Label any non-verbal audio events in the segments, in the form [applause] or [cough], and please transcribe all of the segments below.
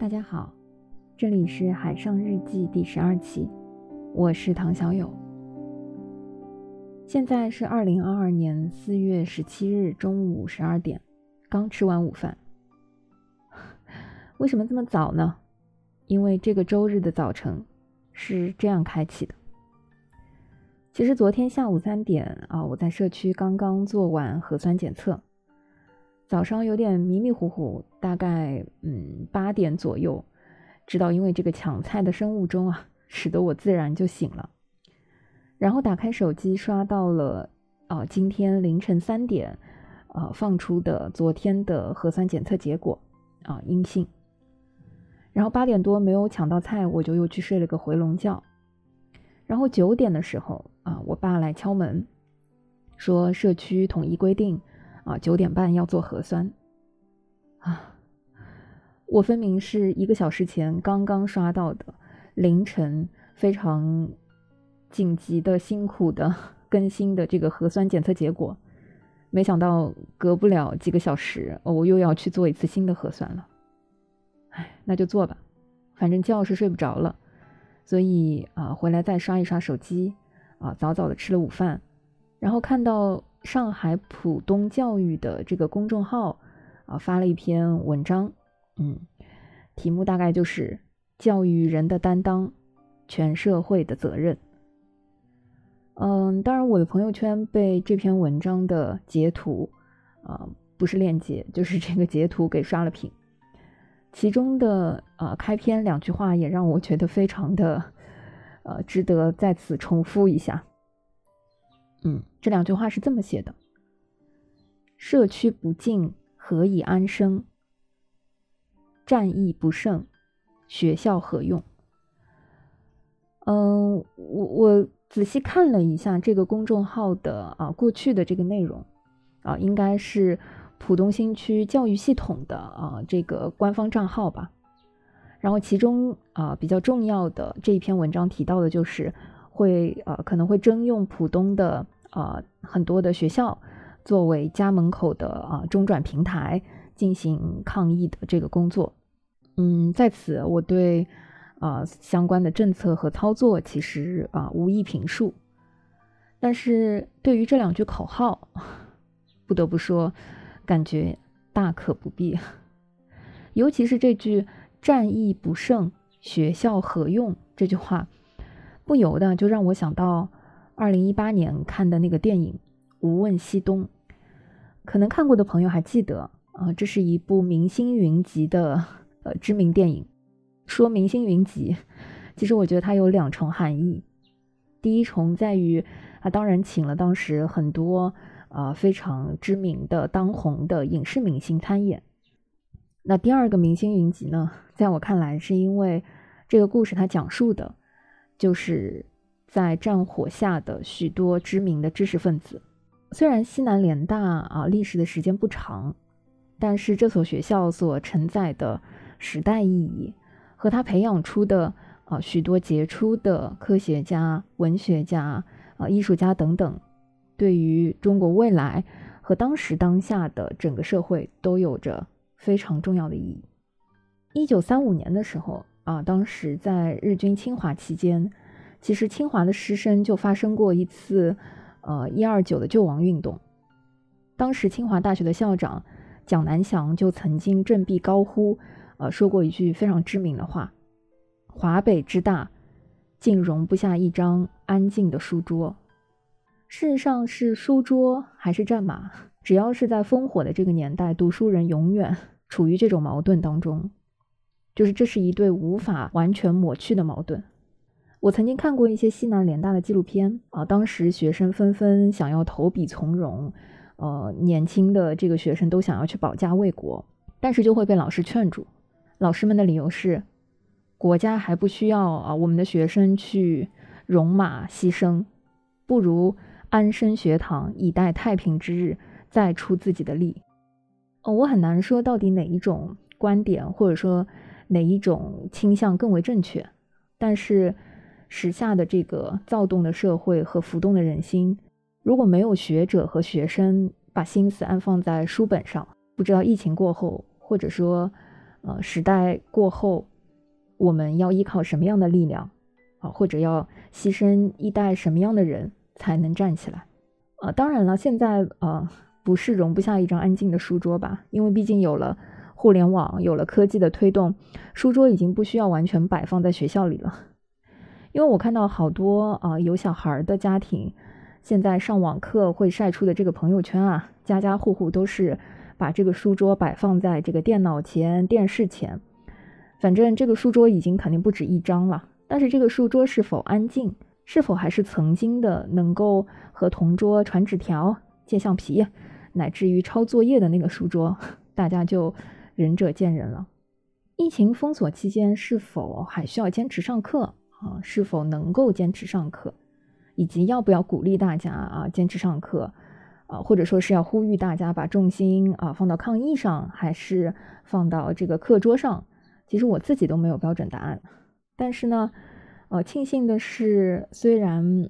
大家好，这里是海上日记第十二期，我是唐小友。现在是二零二二年四月十七日中午十二点，刚吃完午饭。为什么这么早呢？因为这个周日的早晨是这样开启的。其实昨天下午三点啊，我在社区刚刚做完核酸检测。早上有点迷迷糊糊，大概嗯八点左右，知道因为这个抢菜的生物钟啊，使得我自然就醒了。然后打开手机刷到了啊今天凌晨三点啊放出的昨天的核酸检测结果啊阴性。然后八点多没有抢到菜，我就又去睡了个回笼觉。然后九点的时候啊，我爸来敲门，说社区统一规定。啊，九点半要做核酸，啊，我分明是一个小时前刚刚刷到的凌晨非常紧急的、辛苦的 [laughs] 更新的这个核酸检测结果，没想到隔不了几个小时，我又要去做一次新的核酸了。哎，那就做吧，反正觉是睡不着了，所以啊，回来再刷一刷手机，啊，早早的吃了午饭，然后看到。上海浦东教育的这个公众号啊发了一篇文章，嗯，题目大概就是“教育人的担当，全社会的责任”。嗯，当然我的朋友圈被这篇文章的截图啊，不是链接，就是这个截图给刷了屏。其中的啊开篇两句话也让我觉得非常的呃值得再次重复一下。嗯，这两句话是这么写的：“社区不敬，何以安生？战役不胜，学校何用？”嗯，我我仔细看了一下这个公众号的啊过去的这个内容啊，应该是浦东新区教育系统的啊这个官方账号吧。然后其中啊比较重要的这一篇文章提到的就是。会呃可能会征用浦东的呃很多的学校作为家门口的啊中转平台进行抗疫的这个工作。嗯，在此我对啊相关的政策和操作其实啊无意评述，但是对于这两句口号，[laughs] 不得不说感觉大可不必，尤其是这句“战役不胜，学校何用”这句话。不由得就让我想到二零一八年看的那个电影《无问西东》，可能看过的朋友还记得啊，这是一部明星云集的呃知名电影。说明星云集，其实我觉得它有两重含义。第一重在于啊，当然请了当时很多啊非常知名的当红的影视明星参演。那第二个明星云集呢，在我看来是因为这个故事它讲述的。就是在战火下的许多知名的知识分子，虽然西南联大啊历史的时间不长，但是这所学校所承载的时代意义和他培养出的啊许多杰出的科学家、文学家啊艺术家等等，对于中国未来和当时当下的整个社会都有着非常重要的意义。一九三五年的时候。啊，当时在日军侵华期间，其实清华的师生就发生过一次，呃，一二九的救亡运动。当时清华大学的校长蒋南翔就曾经振臂高呼，呃，说过一句非常知名的话：“华北之大，竟容不下一张安静的书桌。”事实上，是书桌还是战马，只要是在烽火的这个年代，读书人永远处于这种矛盾当中。就是这是一对无法完全抹去的矛盾。我曾经看过一些西南联大的纪录片啊，当时学生纷纷想要投笔从戎，呃，年轻的这个学生都想要去保家卫国，但是就会被老师劝住。老师们的理由是，国家还不需要啊我们的学生去戎马牺牲，不如安身学堂，以待太平之日，再出自己的力。哦，我很难说到底哪一种观点，或者说。哪一种倾向更为正确？但是时下的这个躁动的社会和浮动的人心，如果没有学者和学生把心思安放在书本上，不知道疫情过后，或者说呃，时代过后，我们要依靠什么样的力量啊，或者要牺牲一代什么样的人才能站起来？啊，当然了，现在呃不是容不下一张安静的书桌吧，因为毕竟有了互联网，有了科技的推动，书桌已经不需要完全摆放在学校里了。因为我看到好多啊有小孩儿的家庭，现在上网课会晒出的这个朋友圈啊，家家户户都是把这个书桌摆放在这个电脑前、电视前，反正这个书桌已经肯定不止一张了。但是这个书桌是否安静，是否还是曾经的能够和同桌传纸条、借橡皮，乃至于抄作业的那个书桌，大家就仁者见仁了。疫情封锁期间，是否还需要坚持上课？啊，是否能够坚持上课，以及要不要鼓励大家啊坚持上课，啊，或者说是要呼吁大家把重心啊放到抗疫上，还是放到这个课桌上？其实我自己都没有标准答案。但是呢，呃，庆幸的是，虽然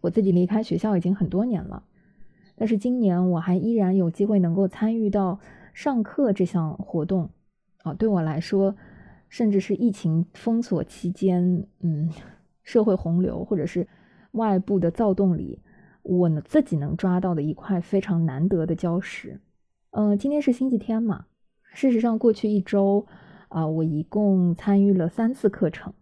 我自己离开学校已经很多年了，但是今年我还依然有机会能够参与到上课这项活动，啊，对我来说。甚至是疫情封锁期间，嗯，社会洪流或者是外部的躁动里，我呢自己能抓到的一块非常难得的礁石。嗯，今天是星期天嘛，事实上过去一周啊，我一共参与了三次课程，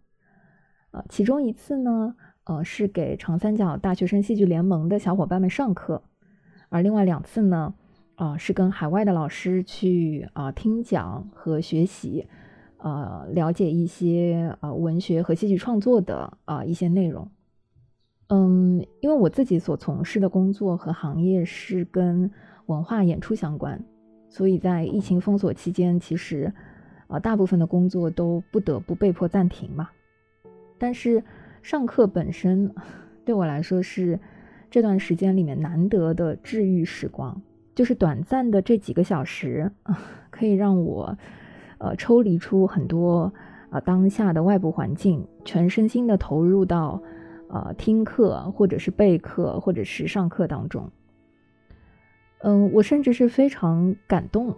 啊，其中一次呢，呃，是给长三角大学生戏剧联盟的小伙伴们上课，而另外两次呢，啊，是跟海外的老师去啊听讲和学习。呃，了解一些呃文学和戏剧创作的啊一些内容。嗯，因为我自己所从事的工作和行业是跟文化演出相关，所以在疫情封锁期间，其实啊大部分的工作都不得不被迫暂停嘛。但是上课本身 [laughs] 对我来说是这段时间里面难得的治愈时光，就是短暂的这几个小时，[laughs] 可以让我。呃，抽离出很多啊当下的外部环境，全身心的投入到呃听课或者是备课或者是上课当中。嗯，我甚至是非常感动，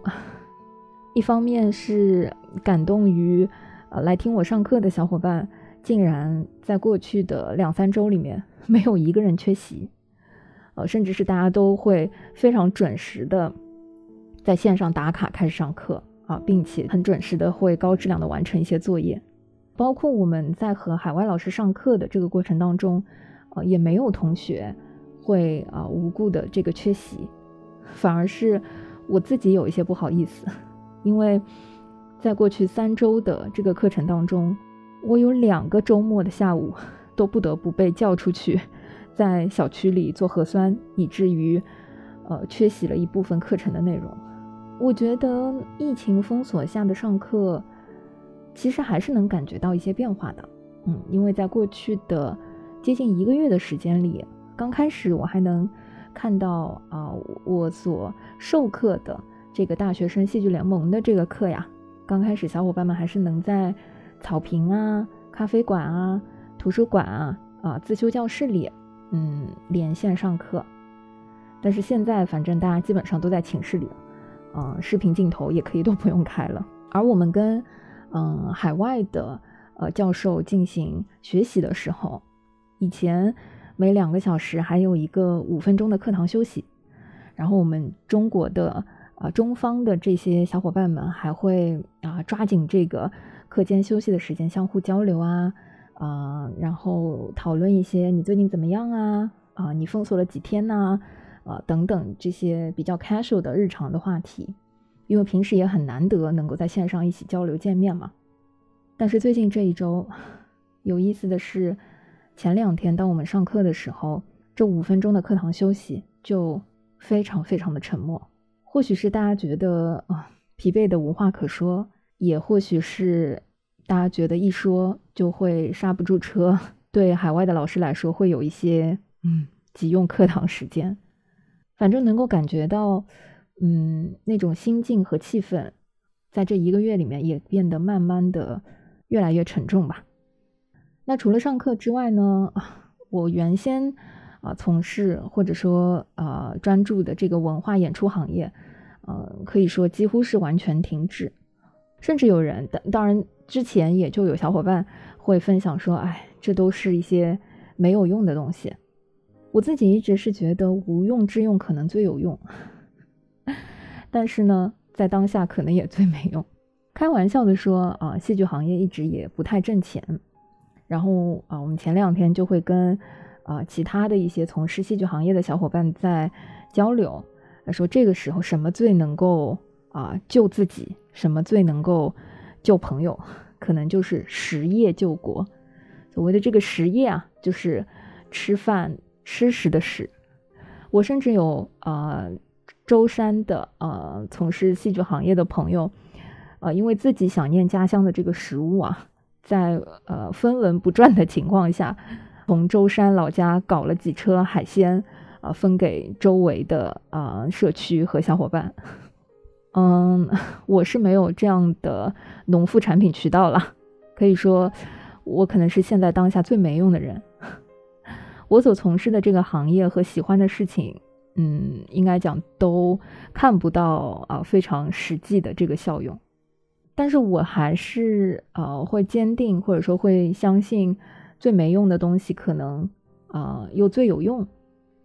[laughs] 一方面是感动于呃来听我上课的小伙伴，竟然在过去的两三周里面没有一个人缺席，呃，甚至是大家都会非常准时的在线上打卡开始上课。啊，并且很准时的会高质量的完成一些作业，包括我们在和海外老师上课的这个过程当中，呃，也没有同学会啊无故的这个缺席，反而是我自己有一些不好意思，因为在过去三周的这个课程当中，我有两个周末的下午都不得不被叫出去，在小区里做核酸，以至于呃缺席了一部分课程的内容。我觉得疫情封锁下的上课，其实还是能感觉到一些变化的。嗯，因为在过去的接近一个月的时间里，刚开始我还能看到啊，我所授课的这个大学生戏剧联盟的这个课呀，刚开始小伙伴们还是能在草坪啊、咖啡馆啊、图书馆啊、啊自修教室里，嗯，连线上课。但是现在，反正大家基本上都在寝室里了。嗯，视频镜头也可以都不用开了。而我们跟嗯海外的呃教授进行学习的时候，以前每两个小时还有一个五分钟的课堂休息，然后我们中国的啊中方的这些小伙伴们还会啊抓紧这个课间休息的时间相互交流啊啊，然后讨论一些你最近怎么样啊啊，你封锁了几天呢？啊，等等这些比较 casual 的日常的话题，因为平时也很难得能够在线上一起交流见面嘛。但是最近这一周，有意思的是，前两天当我们上课的时候，这五分钟的课堂休息就非常非常的沉默。或许是大家觉得啊疲惫的无话可说，也或许是大家觉得一说就会刹不住车，[laughs] 对海外的老师来说会有一些嗯急用课堂时间。反正能够感觉到，嗯，那种心境和气氛，在这一个月里面也变得慢慢的越来越沉重吧。那除了上课之外呢，我原先啊从事或者说啊专注的这个文化演出行业，呃，可以说几乎是完全停止。甚至有人，当当然之前也就有小伙伴会分享说，哎，这都是一些没有用的东西。我自己一直是觉得无用之用可能最有用，[laughs] 但是呢，在当下可能也最没用。开玩笑的说啊，戏剧行业一直也不太挣钱。然后啊，我们前两天就会跟啊其他的一些从事戏剧行业的小伙伴在交流，说这个时候什么最能够啊救自己，什么最能够救朋友，可能就是实业救国。所谓的这个实业啊，就是吃饭吃食的食。我甚至有啊舟山的呃从事戏剧行业的朋友。呃，因为自己想念家乡的这个食物啊，在呃分文不赚的情况下，从舟山老家搞了几车海鲜，啊，分给周围的啊社区和小伙伴。嗯，[laughs] 我是没有这样的农副产品渠道了，可以说我可能是现在当下最没用的人。[laughs] 我所从事的这个行业和喜欢的事情，嗯，应该讲都看不到啊非常实际的这个效用。但是我还是呃会坚定或者说会相信最没用的东西可能啊又最有用，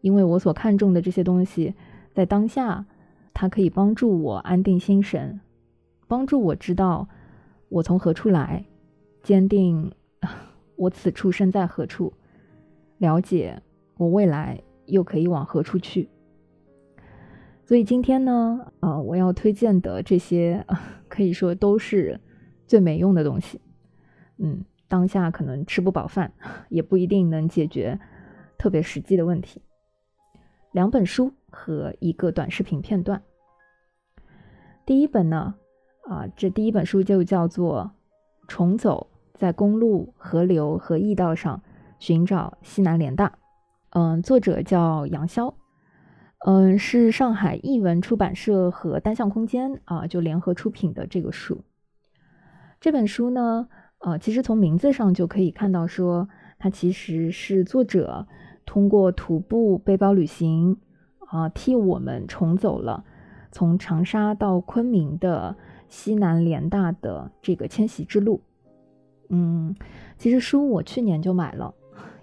因为我所看重的这些东西在当下它可以帮助我安定心神，帮助我知道我从何处来，坚定我此处身在何处，了解我未来又可以往何处去。所以今天呢，呃，我要推荐的这些，[laughs] 可以说都是最没用的东西。嗯，当下可能吃不饱饭，也不一定能解决特别实际的问题。两本书和一个短视频片段。第一本呢，啊，这第一本书就叫做《重走在公路、河流和驿道上寻找西南联大》。嗯，作者叫杨潇。嗯，是上海译文出版社和单向空间啊，就联合出品的这个书。这本书呢，呃，其实从名字上就可以看到，说它其实是作者通过徒步背包旅行啊，替我们重走了从长沙到昆明的西南联大的这个迁徙之路。嗯，其实书我去年就买了，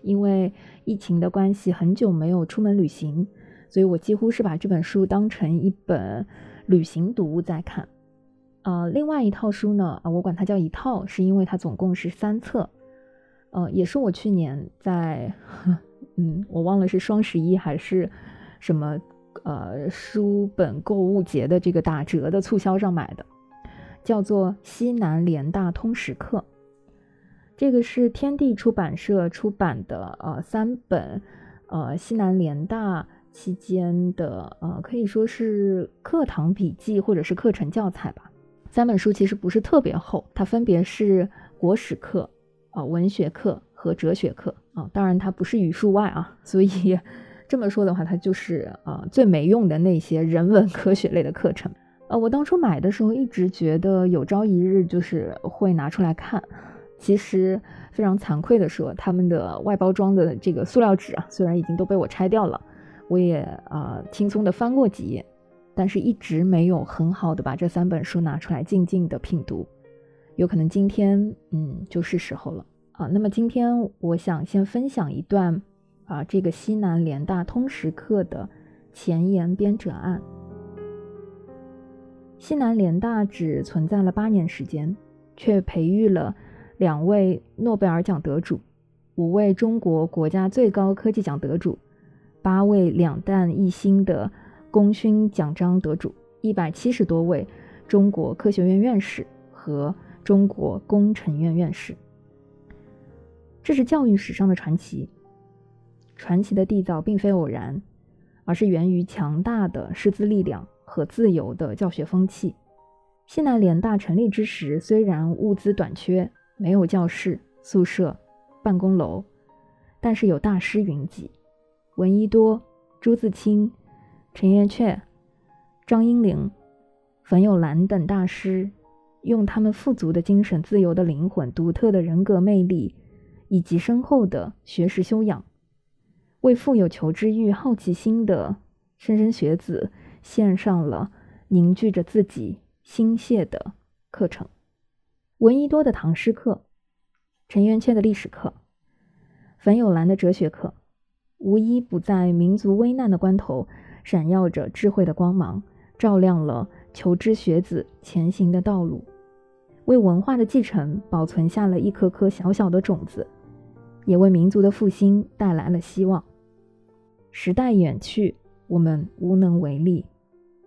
因为疫情的关系，很久没有出门旅行。所以我几乎是把这本书当成一本旅行读物在看，呃，另外一套书呢，啊，我管它叫一套，是因为它总共是三册，呃，也是我去年在，[laughs] 嗯，我忘了是双十一还是什么，呃，书本购物节的这个打折的促销上买的，叫做《西南联大通识课》，这个是天地出版社出版的，呃，三本，呃，西南联大。期间的呃，可以说是课堂笔记或者是课程教材吧。三本书其实不是特别厚，它分别是国史课、啊文学课和哲学课啊。当然它不是语数外啊，所以这么说的话，它就是啊最没用的那些人文科学类的课程。呃，我当初买的时候一直觉得有朝一日就是会拿出来看。其实非常惭愧的说，他们的外包装的这个塑料纸啊，虽然已经都被我拆掉了。我也啊轻松的翻过几页，但是一直没有很好的把这三本书拿出来静静的品读，有可能今天嗯就是时候了啊。那么今天我想先分享一段啊这个西南联大通识课的前言编者案。西南联大只存在了八年时间，却培育了两位诺贝尔奖得主，五位中国国家最高科技奖得主。八位两弹一星的功勋奖章得主，一百七十多位中国科学院院士和中国工程院院士，这是教育史上的传奇。传奇的缔造并非偶然，而是源于强大的师资力量和自由的教学风气。西南联大成立之时，虽然物资短缺，没有教室、宿舍、办公楼，但是有大师云集。闻一多、朱自清、陈寅恪、张英龄、冯友兰等大师，用他们富足的精神、自由的灵魂、独特的人格魅力，以及深厚的学识修养，为富有求知欲、好奇心的莘莘学子献上了凝聚着自己心血的课程。闻一多的唐诗课，陈圆缺的历史课，冯友兰的哲学课，无一不在民族危难的关头闪耀着智慧的光芒，照亮了求知学子前行的道路，为文化的继承保存下了一颗颗小小的种子，也为民族的复兴带来了希望。时代远去，我们无能为力；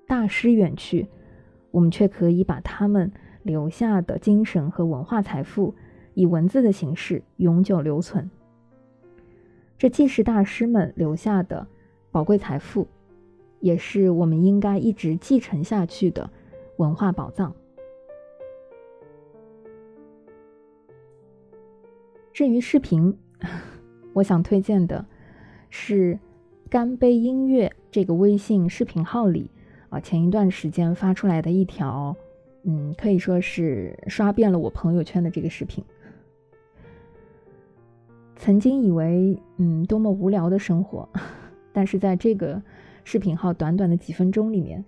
大师远去。我们却可以把他们留下的精神和文化财富，以文字的形式永久留存。这既是大师们留下的宝贵财富，也是我们应该一直继承下去的文化宝藏。至于视频，[laughs] 我想推荐的是“干杯音乐”这个微信视频号里。啊，前一段时间发出来的一条，嗯，可以说是刷遍了我朋友圈的这个视频。曾经以为，嗯，多么无聊的生活，[laughs] 但是在这个视频号短短的几分钟里面，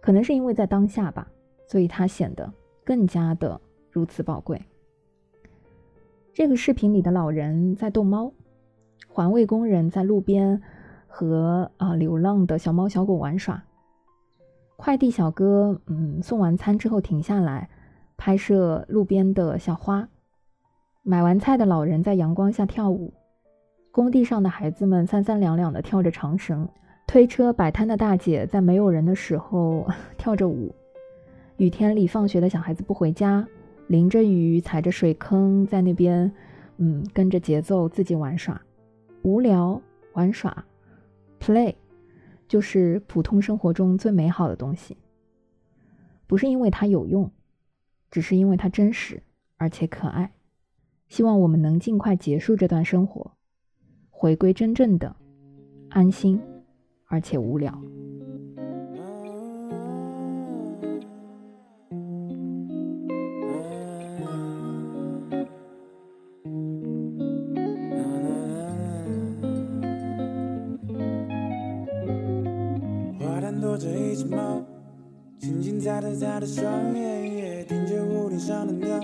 可能是因为在当下吧，所以它显得更加的如此宝贵。这个视频里的老人在逗猫，环卫工人在路边。和啊流浪的小猫小狗玩耍，快递小哥嗯送完餐之后停下来拍摄路边的小花，买完菜的老人在阳光下跳舞，工地上的孩子们三三两两的跳着长绳，推车摆摊的大姐在没有人的时候 [laughs] 跳着舞，雨天里放学的小孩子不回家，淋着雨踩着水坑在那边嗯跟着节奏自己玩耍，无聊玩耍。Play，就是普通生活中最美好的东西。不是因为它有用，只是因为它真实而且可爱。希望我们能尽快结束这段生活，回归真正的安心而且无聊。在的他的双眼，也盯着屋顶上的鸟，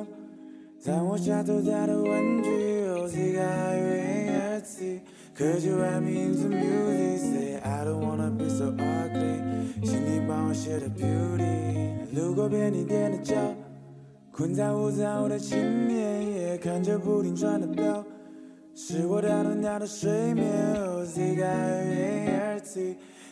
在我下头他的玩具。Oh, see, I hear see, could you write me into music? Say I don't wanna be so ugly，请你帮我写的 beauty。路过便利店的角，困在屋子后的青年，看着不停转的表，是我打断他的睡眠。Oh, see, I hear see。